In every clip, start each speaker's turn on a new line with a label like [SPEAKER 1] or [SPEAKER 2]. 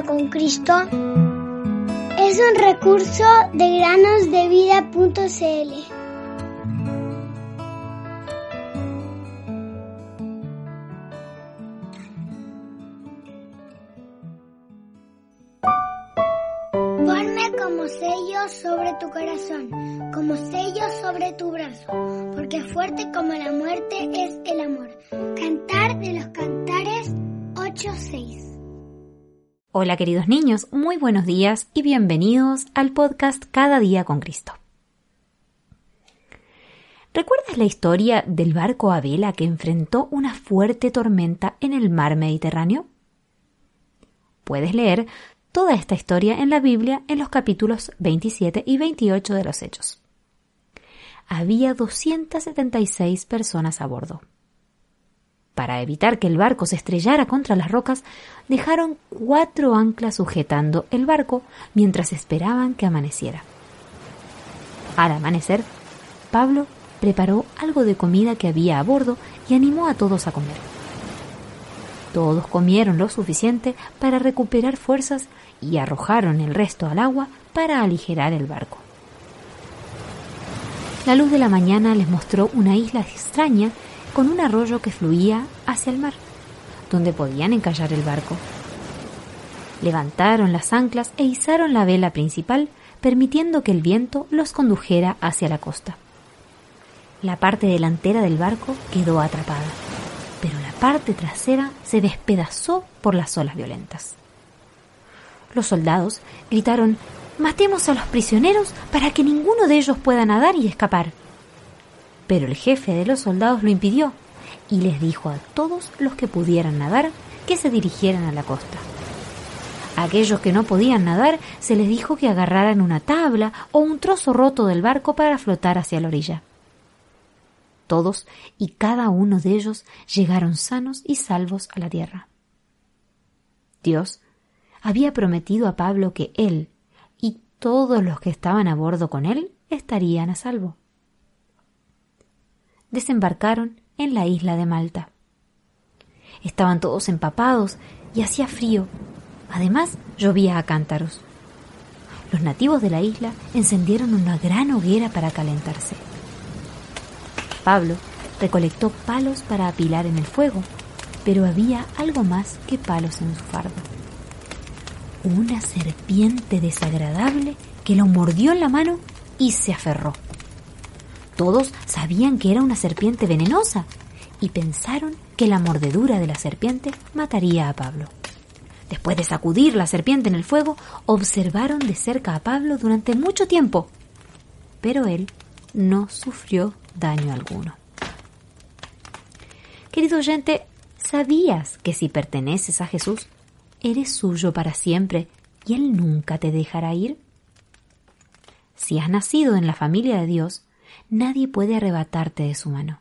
[SPEAKER 1] con Cristo es un recurso de granosdevida.cl. Como sello sobre tu corazón, como sello sobre tu brazo, porque fuerte como la muerte es el amor. Cantar de los cantares 8.6
[SPEAKER 2] Hola queridos niños, muy buenos días y bienvenidos al podcast Cada día con Cristo. ¿Recuerdas la historia del barco a vela que enfrentó una fuerte tormenta en el mar Mediterráneo? Puedes leer toda esta historia en la Biblia en los capítulos 27 y 28 de los Hechos. Había 276 personas a bordo. Para evitar que el barco se estrellara contra las rocas, dejaron cuatro anclas sujetando el barco mientras esperaban que amaneciera. Al amanecer, Pablo preparó algo de comida que había a bordo y animó a todos a comer. Todos comieron lo suficiente para recuperar fuerzas y arrojaron el resto al agua para aligerar el barco. La luz de la mañana les mostró una isla extraña con un arroyo que fluía hacia el mar, donde podían encallar el barco. Levantaron las anclas e izaron la vela principal, permitiendo que el viento los condujera hacia la costa. La parte delantera del barco quedó atrapada, pero la parte trasera se despedazó por las olas violentas. Los soldados gritaron Matemos a los prisioneros para que ninguno de ellos pueda nadar y escapar. Pero el jefe de los soldados lo impidió y les dijo a todos los que pudieran nadar que se dirigieran a la costa. A aquellos que no podían nadar se les dijo que agarraran una tabla o un trozo roto del barco para flotar hacia la orilla. Todos y cada uno de ellos llegaron sanos y salvos a la tierra. Dios había prometido a Pablo que él y todos los que estaban a bordo con él estarían a salvo desembarcaron en la isla de Malta. Estaban todos empapados y hacía frío. Además, llovía a cántaros. Los nativos de la isla encendieron una gran hoguera para calentarse. Pablo recolectó palos para apilar en el fuego, pero había algo más que palos en su fardo. Una serpiente desagradable que lo mordió en la mano y se aferró. Todos sabían que era una serpiente venenosa y pensaron que la mordedura de la serpiente mataría a Pablo. Después de sacudir la serpiente en el fuego, observaron de cerca a Pablo durante mucho tiempo, pero él no sufrió daño alguno. Querido oyente, ¿sabías que si perteneces a Jesús, eres suyo para siempre y Él nunca te dejará ir? Si has nacido en la familia de Dios, nadie puede arrebatarte de su mano.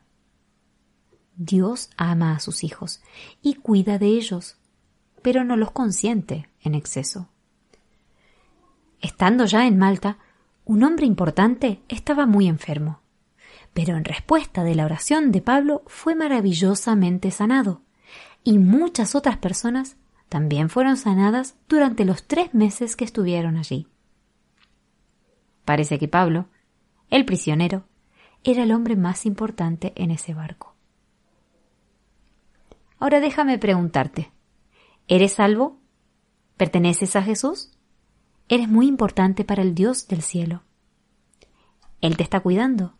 [SPEAKER 2] Dios ama a sus hijos y cuida de ellos, pero no los consiente en exceso. Estando ya en Malta, un hombre importante estaba muy enfermo, pero en respuesta de la oración de Pablo fue maravillosamente sanado, y muchas otras personas también fueron sanadas durante los tres meses que estuvieron allí. Parece que Pablo, el prisionero, era el hombre más importante en ese barco. Ahora déjame preguntarte, ¿eres salvo? ¿Perteneces a Jesús? Eres muy importante para el Dios del cielo. Él te está cuidando,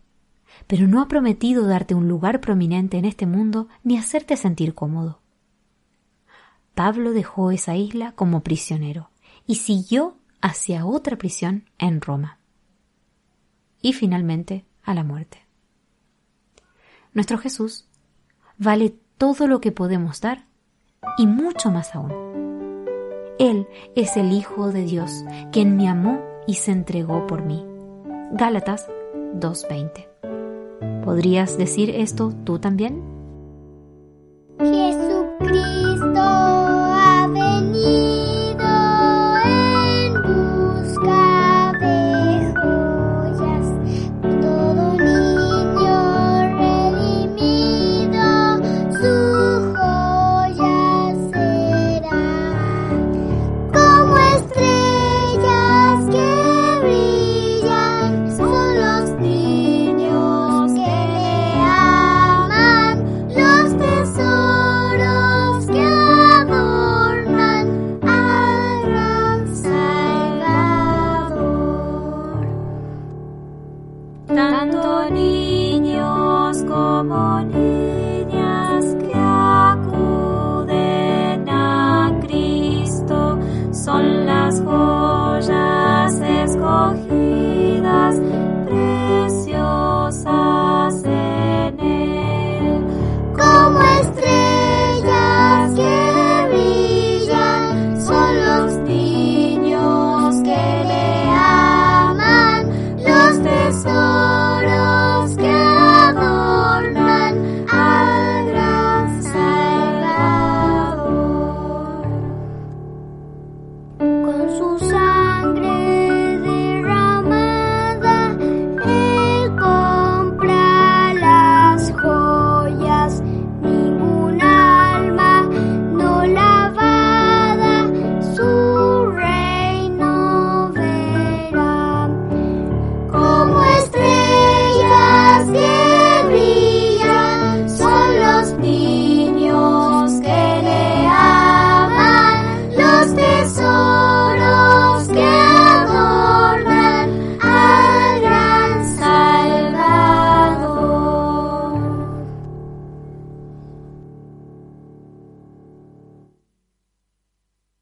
[SPEAKER 2] pero no ha prometido darte un lugar prominente en este mundo ni hacerte sentir cómodo. Pablo dejó esa isla como prisionero y siguió hacia otra prisión en Roma. Y finalmente a la muerte. Nuestro Jesús vale todo lo que podemos dar y mucho más aún. Él es el Hijo de Dios, quien me amó y se entregó por mí. Gálatas 2.20. ¿Podrías decir esto tú también?